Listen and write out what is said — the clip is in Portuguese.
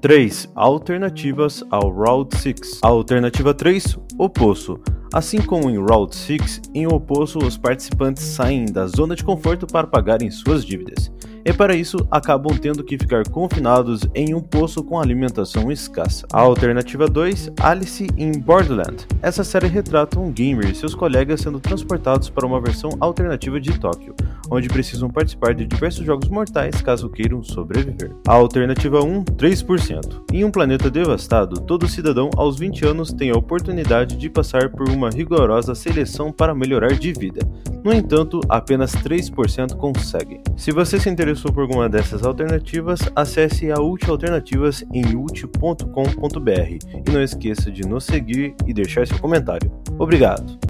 3. Alternativas ao Route 6. Alternativa 3. O Poço. Assim como em Route 6, em O Poço os participantes saem da zona de conforto para pagarem suas dívidas e para isso acabam tendo que ficar confinados em um poço com alimentação escassa. A alternativa 2, Alice in Borderland. Essa série retrata um gamer e seus colegas sendo transportados para uma versão alternativa de Tóquio, onde precisam participar de diversos jogos mortais caso queiram sobreviver. A alternativa 1, 3%. Em um planeta devastado, todo cidadão aos 20 anos tem a oportunidade de passar por uma rigorosa seleção para melhorar de vida. No entanto, apenas 3% conseguem. Se você se interessou por alguma dessas alternativas, acesse a Ult Alternativas em ult.com.br e não esqueça de nos seguir e deixar seu comentário. Obrigado!